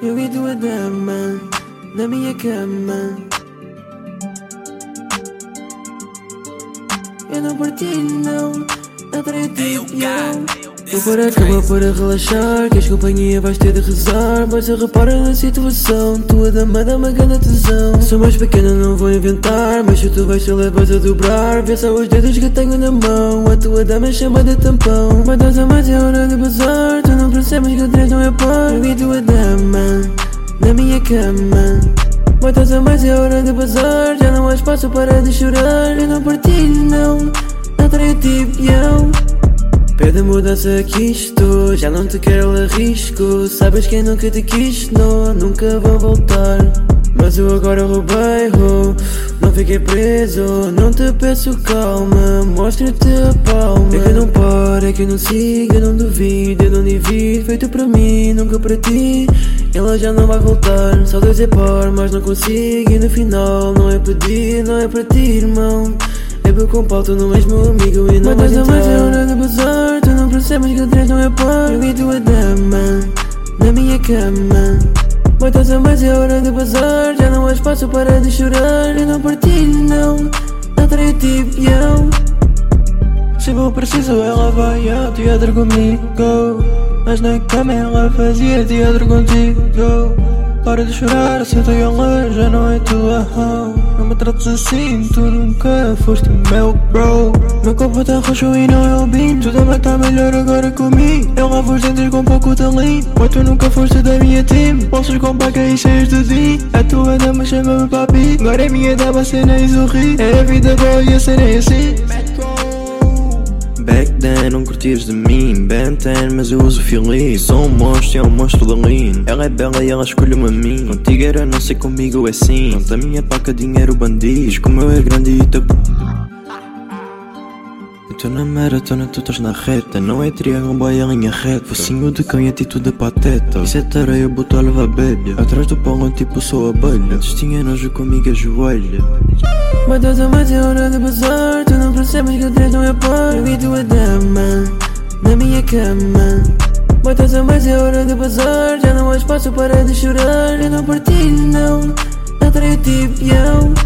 Eu e tua dama na minha cama. Eu não partilho, não. Adorei tipo eu. Vou para a cama para relaxar Que as companhia vais ter de rezar. Basta repara na situação Tua dama dá uma grande tesão Sou mais pequena, não vou inventar Mas se tu vais te levas a dobrar Vê só os dedos que tenho na mão. A tua dama chama de tampão. Mas das mais é hora de bazar. Tu não percebes que três não é par. Eu e tua dama Na minha cama. Mas a mais é hora de bazar. Já não há espaço para de chorar. Eu não partilho, não. Adorei tipo eu Pede mudança que estou, já não te quero arrisco Sabes quem nunca te quis, não, nunca vão voltar. Mas eu agora roubei, oh, não fiquei preso. Não te peço calma, mostra-te a palma. É que eu não paro, é que eu não sigo, eu não duvido Eu não divido, feito para mim, nunca para ti. Ela já não vai voltar, só Deus é par, mas não consigo. E no final não é pedir, não é para ti, irmão. Bebo com pau, tu não és meu amigo e não vais entrar Mas é hora de bazar, percebes que o três não é Eu e tua dama, na minha cama. Mas a mais é hora de bazar, já não há espaço para de chorar. Eu não partilho, não, atraio tipo eu Se vou preciso ela vai ao teatro comigo. Mas na cama ela fazia teatro contigo para de chorar, eu ela já não é tua. Não me trates assim, tu nunca foste meu bro. Meu corpo tá roxo e não é o bean Tu também tá melhor agora comigo Eu lavo os dentes com pouco talento Mas tu nunca foste da minha team. Bolsos com paca e cheios de din. A tua dama chama-me papi Agora é minha dama, cena e sorri. É a vida boa e a cena é assim Back then não curtias de mim Ben 10 mas eu uso feliz Sou um monstro e é um monstro da lean. Ela é bela e ela escolheu-me a mim. Contigo era não sei comigo é sim. Não da minha paca dinheiro bandido. Como eu é grande e teu Tô na maratona, tu estás na reta. Não é triângulo, é linha reta. Focinho de cão e atitude pateta Isso é tareia, eu boto a levar bébia Atrás do pão, tipo sou abelha. Antes tinha nojo comigo, ajoelha Mas a mais é hora de bazar Tu não percebes que o três não é par Eu e tua dama, na minha cama. Mas a mais é hora de bazar Já não há espaço para de chorar. Eu não partilho, não. Atraio tipo eu